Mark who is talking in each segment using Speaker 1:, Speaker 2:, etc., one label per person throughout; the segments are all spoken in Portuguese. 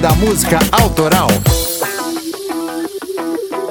Speaker 1: Da Música Autoral.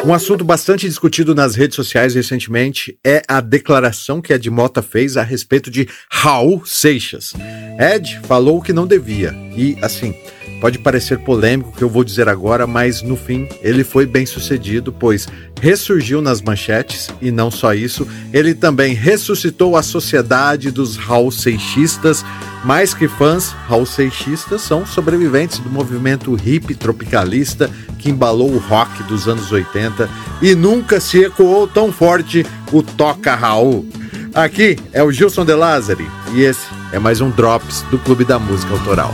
Speaker 2: Um assunto bastante discutido nas redes sociais recentemente é a declaração que Ed Mota fez a respeito de Raul Seixas. Ed falou que não devia e, assim, Pode parecer polêmico o que eu vou dizer agora, mas no fim ele foi bem sucedido, pois ressurgiu nas manchetes e não só isso, ele também ressuscitou a sociedade dos Raul Seixistas. Mais que fãs, Raul Seixistas são sobreviventes do movimento hip tropicalista que embalou o rock dos anos 80 e nunca se ecoou tão forte o Toca Raul. Aqui é o Gilson De Lázari e esse é mais um Drops do Clube da Música Autoral.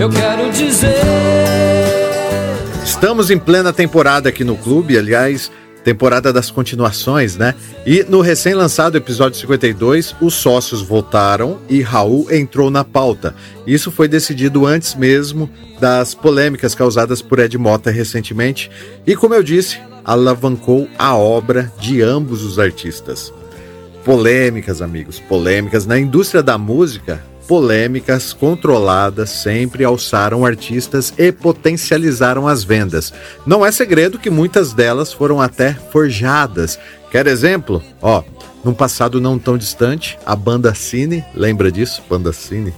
Speaker 3: Eu quero dizer.
Speaker 2: Estamos em plena temporada aqui no clube, aliás, temporada das continuações, né? E no recém-lançado episódio 52, os sócios votaram e Raul entrou na pauta. Isso foi decidido antes mesmo das polêmicas causadas por Ed Mota recentemente e, como eu disse, alavancou a obra de ambos os artistas. Polêmicas, amigos, polêmicas. Na indústria da música, polêmicas controladas sempre alçaram artistas e potencializaram as vendas. Não é segredo que muitas delas foram até forjadas. Quer exemplo? Ó, num passado não tão distante, a banda Cine, lembra disso? Banda Cine?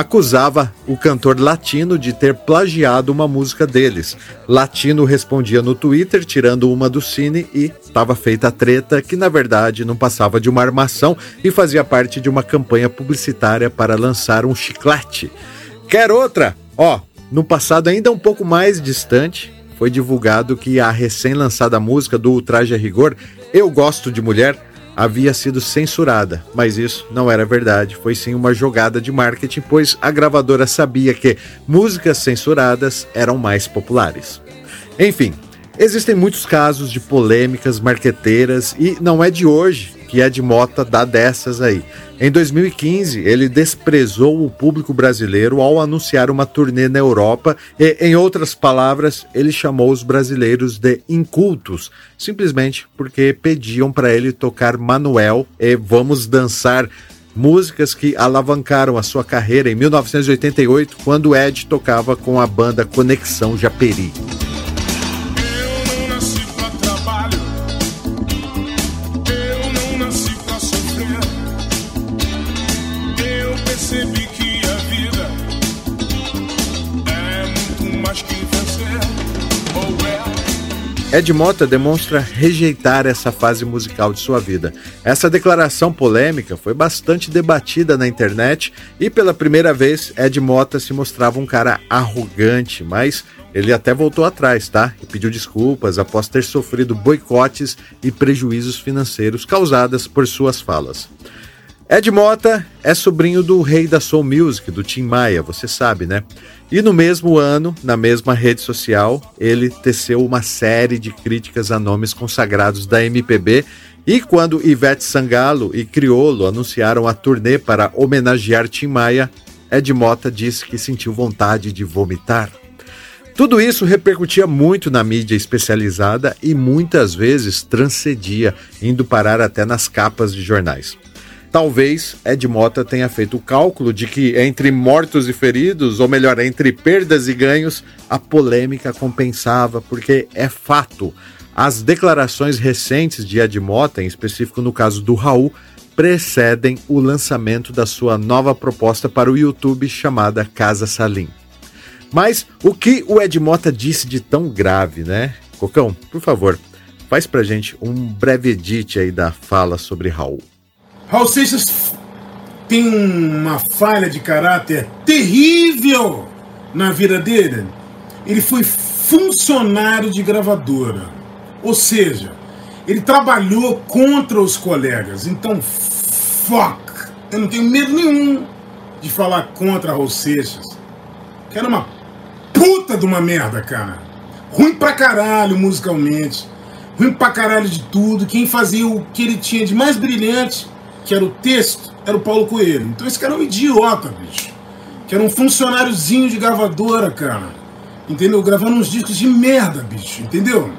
Speaker 2: Acusava o cantor latino de ter plagiado uma música deles. Latino respondia no Twitter, tirando uma do Cine, e estava feita a treta, que na verdade não passava de uma armação e fazia parte de uma campanha publicitária para lançar um chiclete. Quer outra? Ó, no passado ainda um pouco mais distante, foi divulgado que a recém-lançada música do Ultraje a Rigor, Eu Gosto de Mulher, havia sido censurada, mas isso não era verdade, foi sim uma jogada de marketing, pois a gravadora sabia que músicas censuradas eram mais populares. Enfim, existem muitos casos de polêmicas marqueteiras e não é de hoje que Ed Mota dá dessas aí. Em 2015, ele desprezou o público brasileiro ao anunciar uma turnê na Europa e, em outras palavras, ele chamou os brasileiros de incultos, simplesmente porque pediam para ele tocar Manuel e Vamos Dançar músicas que alavancaram a sua carreira em 1988, quando Ed tocava com a banda Conexão Japeri. Ed Mota demonstra rejeitar essa fase musical de sua vida. Essa declaração polêmica foi bastante debatida na internet e pela primeira vez Ed Mota se mostrava um cara arrogante, mas ele até voltou atrás, tá? E pediu desculpas após ter sofrido boicotes e prejuízos financeiros causadas por suas falas. Ed Mota é sobrinho do rei da Soul Music, do Tim Maia, você sabe, né? E no mesmo ano, na mesma rede social, ele teceu uma série de críticas a nomes consagrados da MPB. E quando Ivete Sangalo e Criolo anunciaram a turnê para homenagear Tim Maia, Ed Mota disse que sentiu vontade de vomitar. Tudo isso repercutia muito na mídia especializada e muitas vezes transcedia, indo parar até nas capas de jornais. Talvez Ed Mota tenha feito o cálculo de que entre mortos e feridos, ou melhor, entre perdas e ganhos, a polêmica compensava, porque é fato. As declarações recentes de Ed Mota, em específico no caso do Raul, precedem o lançamento da sua nova proposta para o YouTube chamada Casa Salim. Mas o que o Ed Mota disse de tão grave, né? Cocão, por favor, faz pra gente um breve edit aí da fala sobre Raul.
Speaker 4: Raul Seixas tem uma falha de caráter terrível na vida dele. Ele foi funcionário de gravadora. Ou seja, ele trabalhou contra os colegas. Então, fuck! Eu não tenho medo nenhum de falar contra Raul Seixas. Que era uma puta de uma merda, cara. Ruim pra caralho musicalmente. Ruim pra caralho de tudo. Quem fazia o que ele tinha de mais brilhante, que era o texto, era o Paulo Coelho. Então esse cara é um idiota, bicho. Que era um funcionáriozinho de gravadora, cara. Entendeu? Gravando uns discos de merda, bicho. Entendeu?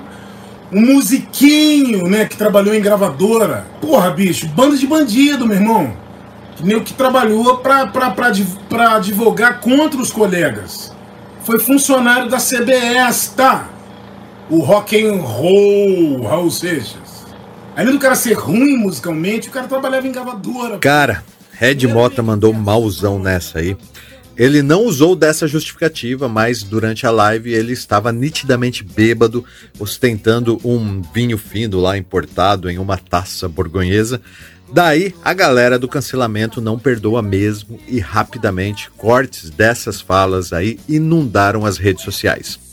Speaker 4: Um musiquinho, né, que trabalhou em gravadora. Porra, bicho, banda de bandido, meu irmão. Que que trabalhou pra, pra, pra, pra advogar contra os colegas. Foi funcionário da CBS, tá? O rock and roll, Raul Seixas. Além do cara ser ruim musicalmente, o cara trabalhava em gravadora.
Speaker 2: Cara, Red Mota mandou mauzão nessa aí. Ele não usou dessa justificativa, mas durante a live ele estava nitidamente bêbado, ostentando um vinho fino lá importado em uma taça borgonhesa. Daí a galera do cancelamento não perdoa mesmo e rapidamente cortes dessas falas aí inundaram as redes sociais.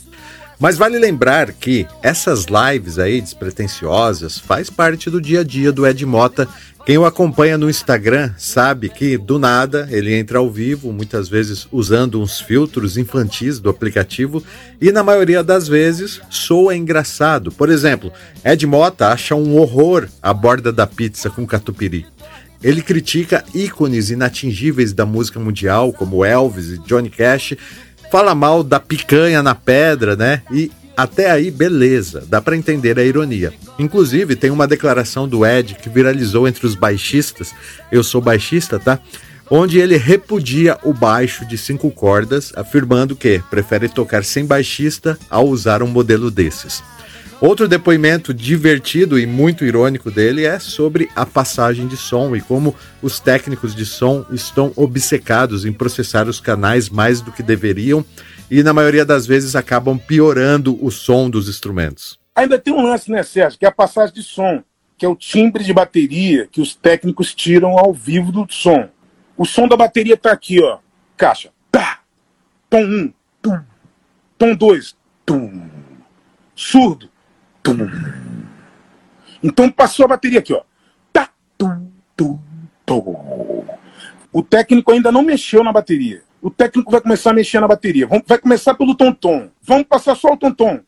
Speaker 2: Mas vale lembrar que essas lives aí despretensiosas faz parte do dia a dia do Ed Mota quem o acompanha no Instagram sabe que do nada ele entra ao vivo, muitas vezes usando uns filtros infantis do aplicativo e na maioria das vezes soa engraçado. Por exemplo, Ed Mota acha um horror a borda da pizza com catupiry. Ele critica ícones inatingíveis da música mundial, como Elvis e Johnny Cash, fala mal da picanha na pedra, né? E até aí, beleza, dá para entender a ironia. Inclusive, tem uma declaração do Ed que viralizou entre os baixistas, eu sou baixista, tá? Onde ele repudia o baixo de cinco cordas, afirmando que prefere tocar sem baixista ao usar um modelo desses. Outro depoimento divertido e muito irônico dele é sobre a passagem de som e como os técnicos de som estão obcecados em processar os canais mais do que deveriam e na maioria das vezes acabam piorando o som dos instrumentos.
Speaker 1: Ainda tem um lance, né, Sérgio, que é a passagem de som, que é o timbre de bateria que os técnicos tiram ao vivo do som. O som da bateria tá aqui, ó. Caixa. Tá. Tom 1. Um. Tom 2. Tum. Surdo. Tum. Então passou a bateria aqui, ó. Tá. Tum, tum, tum. O técnico ainda não mexeu na bateria o técnico vai começar a mexer na bateria. Vai começar pelo tom-tom. Vamos passar só o tom-tom.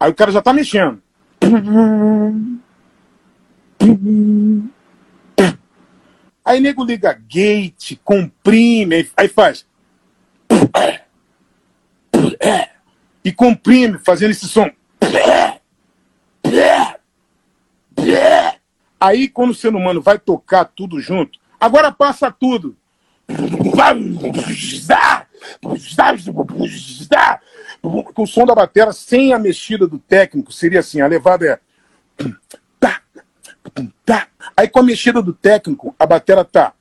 Speaker 1: Aí o cara já tá mexendo. Aí nego liga gate, comprime, aí faz. E comprime, fazendo esse som. Aí quando o ser humano vai tocar tudo junto, agora passa tudo. Com o som da bateria sem a mexida do técnico seria assim: a levada é. Aí com a mexida do técnico, a bateria tá.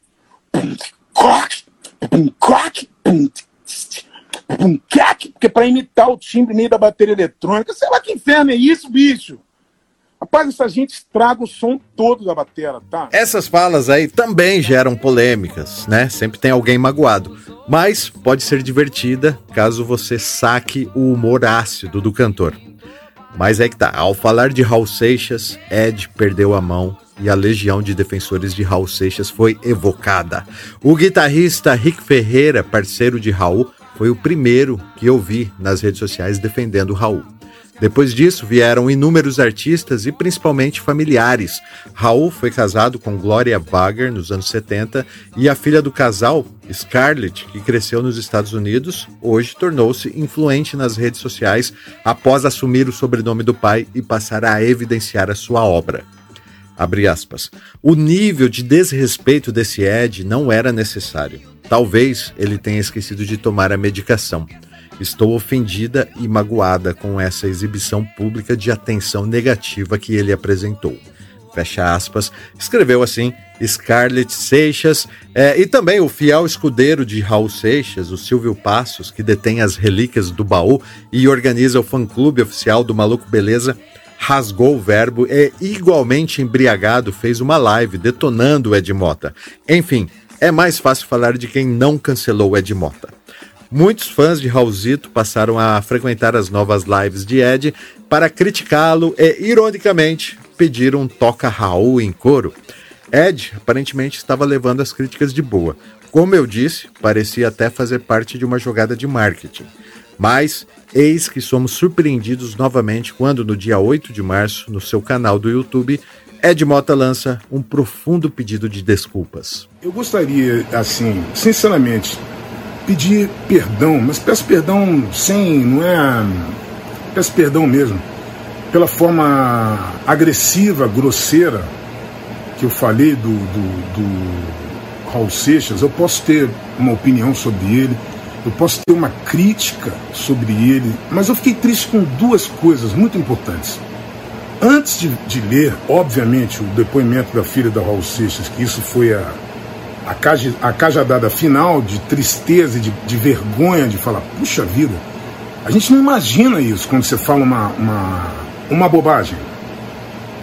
Speaker 1: Porque para imitar o timbre meio da bateria eletrônica, sei lá que inferno é isso, bicho. Rapaz, essa gente estraga o som todo da bateria, tá?
Speaker 2: Essas falas aí também geram polêmicas, né? Sempre tem alguém magoado. Mas pode ser divertida caso você saque o humor ácido do cantor. Mas é que tá, ao falar de Raul Seixas, Ed perdeu a mão e a legião de defensores de Raul Seixas foi evocada. O guitarrista Rick Ferreira, parceiro de Raul, foi o primeiro que eu vi nas redes sociais defendendo Raul. Depois disso, vieram inúmeros artistas e principalmente familiares. Raul foi casado com Gloria Bagger nos anos 70 e a filha do casal, Scarlett, que cresceu nos Estados Unidos, hoje tornou-se influente nas redes sociais após assumir o sobrenome do pai e passar a evidenciar a sua obra. Aspas. O nível de desrespeito desse Ed não era necessário. Talvez ele tenha esquecido de tomar a medicação. Estou ofendida e magoada com essa exibição pública de atenção negativa que ele apresentou. Fecha aspas, escreveu assim Scarlett Seixas é, e também o fiel escudeiro de Raul Seixas, o Silvio Passos, que detém as relíquias do baú e organiza o fã-clube oficial do Maluco Beleza, rasgou o verbo e, igualmente embriagado, fez uma live detonando o Ed Mota. Enfim, é mais fácil falar de quem não cancelou Ed Mota. Muitos fãs de Raulzito passaram a frequentar as novas lives de Ed para criticá-lo e, ironicamente, pediram um toca Raul em coro. Ed aparentemente estava levando as críticas de boa. Como eu disse, parecia até fazer parte de uma jogada de marketing. Mas eis que somos surpreendidos novamente quando, no dia 8 de março, no seu canal do YouTube, Ed Mota lança um profundo pedido de desculpas.
Speaker 4: Eu gostaria, assim, sinceramente, pedir perdão, mas peço perdão sem, não é. Peço perdão mesmo, pela forma agressiva, grosseira que eu falei do, do, do Raul Seixas. Eu posso ter uma opinião sobre ele, eu posso ter uma crítica sobre ele, mas eu fiquei triste com duas coisas muito importantes. Antes de, de ler, obviamente, o depoimento da filha da Raul Seixas, que isso foi a, a, caja, a cajadada final de tristeza e de, de, vergonha de falar, puxa vida, a gente não imagina isso quando você fala uma, uma, uma bobagem.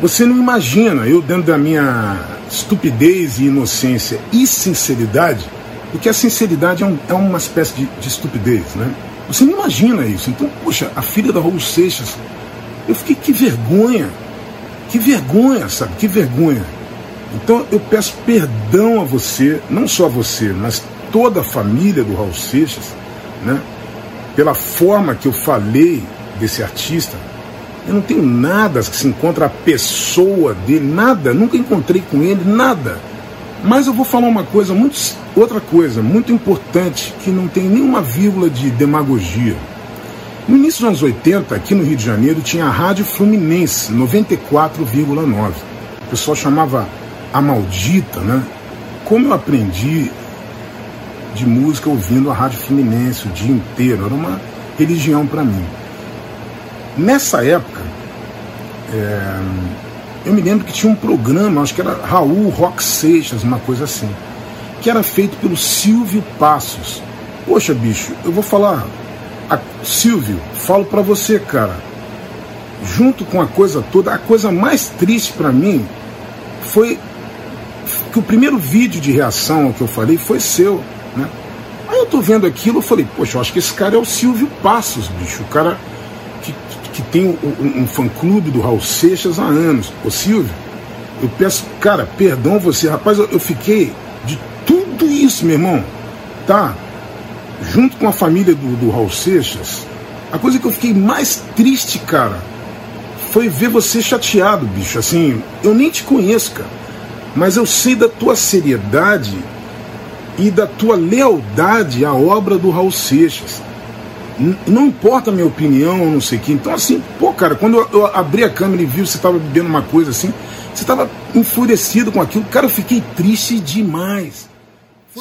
Speaker 4: Você não imagina, eu dentro da minha estupidez e inocência e sinceridade, porque a sinceridade é, um, é uma espécie de, de, estupidez, né? Você não imagina isso. Então, puxa, a filha da Raul Seixas, eu fiquei, que vergonha, que vergonha, sabe? Que vergonha. Então eu peço perdão a você, não só a você, mas toda a família do Raul Seixas, né? Pela forma que eu falei desse artista. Eu não tenho nada que se encontra a pessoa dele, nada, nunca encontrei com ele, nada. Mas eu vou falar uma coisa, muito, outra coisa, muito importante, que não tem nenhuma vírgula de demagogia. No início dos anos 80, aqui no Rio de Janeiro, tinha a Rádio Fluminense, 94,9. O pessoal chamava a maldita, né? Como eu aprendi de música ouvindo a Rádio Fluminense o dia inteiro, era uma religião para mim. Nessa época, é, eu me lembro que tinha um programa, acho que era Raul Rock Seixas, uma coisa assim, que era feito pelo Silvio Passos. Poxa, bicho, eu vou falar, a, Silvio, falo para você, cara, junto com a coisa toda, a coisa mais triste para mim foi que o primeiro vídeo de reação que eu falei foi seu, né? Aí eu tô vendo aquilo, eu falei, poxa, eu acho que esse cara é o Silvio Passos, bicho, o cara que, que tem um, um fã-clube do Raul Seixas há anos. Ô Silvio, eu peço, cara, perdão você, rapaz, eu, eu fiquei de tudo isso, meu irmão, tá? Junto com a família do, do Raul Seixas, a coisa que eu fiquei mais triste, cara, foi ver você chateado, bicho. Assim, eu nem te conheço, cara mas eu sei da tua seriedade e da tua lealdade à obra do Raul Seixas. não importa a minha opinião, não sei o que. Então, assim, pô, cara, quando eu, eu abri a câmera e vi você estava bebendo uma coisa assim, você estava enfurecido com aquilo. Cara, eu fiquei triste demais.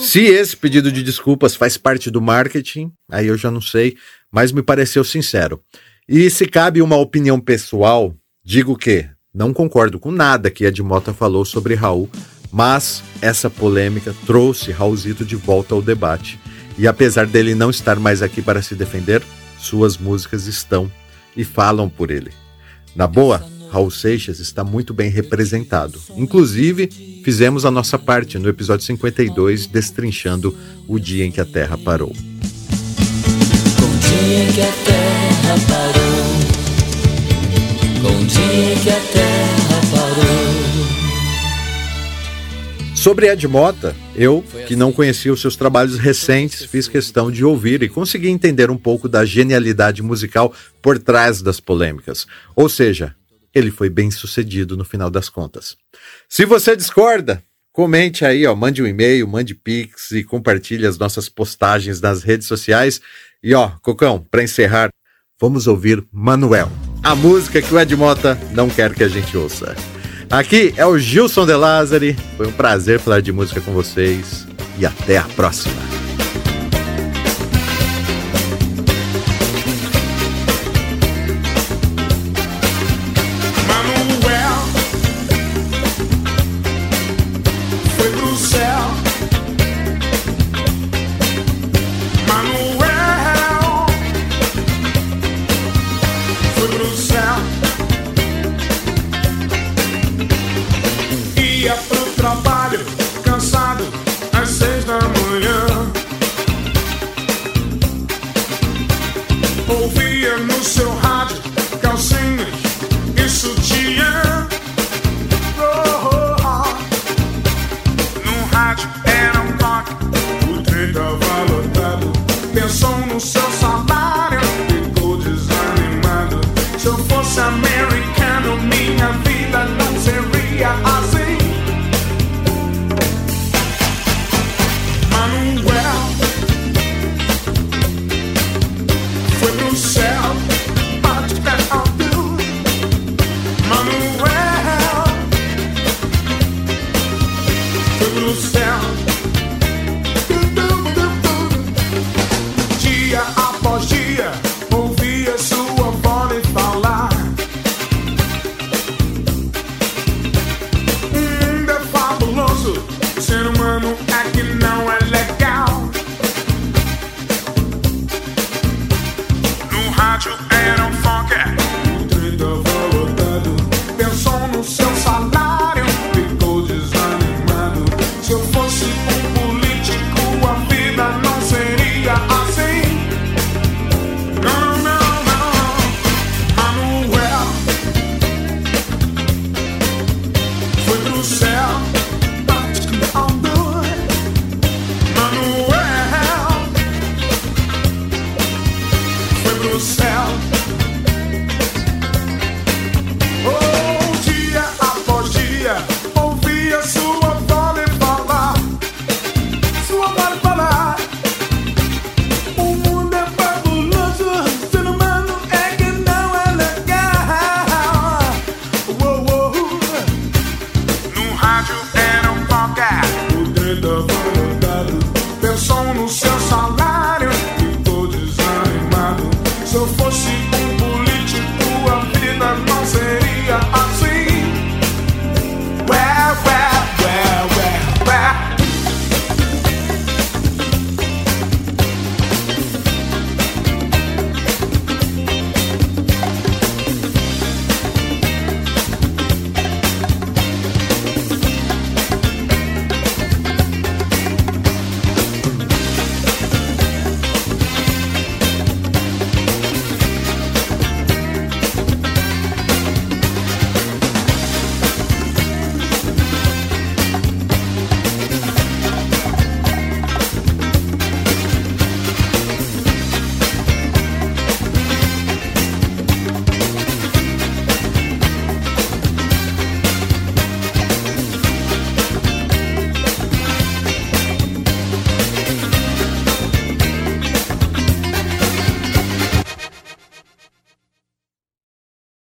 Speaker 2: Se esse pedido de desculpas faz parte do marketing, aí eu já não sei, mas me pareceu sincero. E se cabe uma opinião pessoal, digo que não concordo com nada que Ed Mota falou sobre Raul, mas essa polêmica trouxe Raulzito de volta ao debate. E apesar dele não estar mais aqui para se defender, suas músicas estão e falam por ele. Na boa, Raul Seixas está muito bem representado. Inclusive, fizemos a nossa parte no episódio 52, destrinchando o dia em que a Terra parou. O dia em que a Terra parou com o dia que a terra parou. Sobre Ed Mota, eu, que não conhecia os seus trabalhos recentes, fiz questão de ouvir e consegui entender um pouco da genialidade musical por trás das polêmicas. Ou seja, ele foi bem sucedido no final das contas. Se você discorda, comente aí, ó, mande um e-mail, mande pix e compartilhe as nossas postagens nas redes sociais. E ó, Cocão, para encerrar, vamos ouvir Manuel a música que o Ed Mota não quer que a gente ouça. Aqui é o Gilson De Lázari. Foi um prazer falar de música com vocês e até a próxima.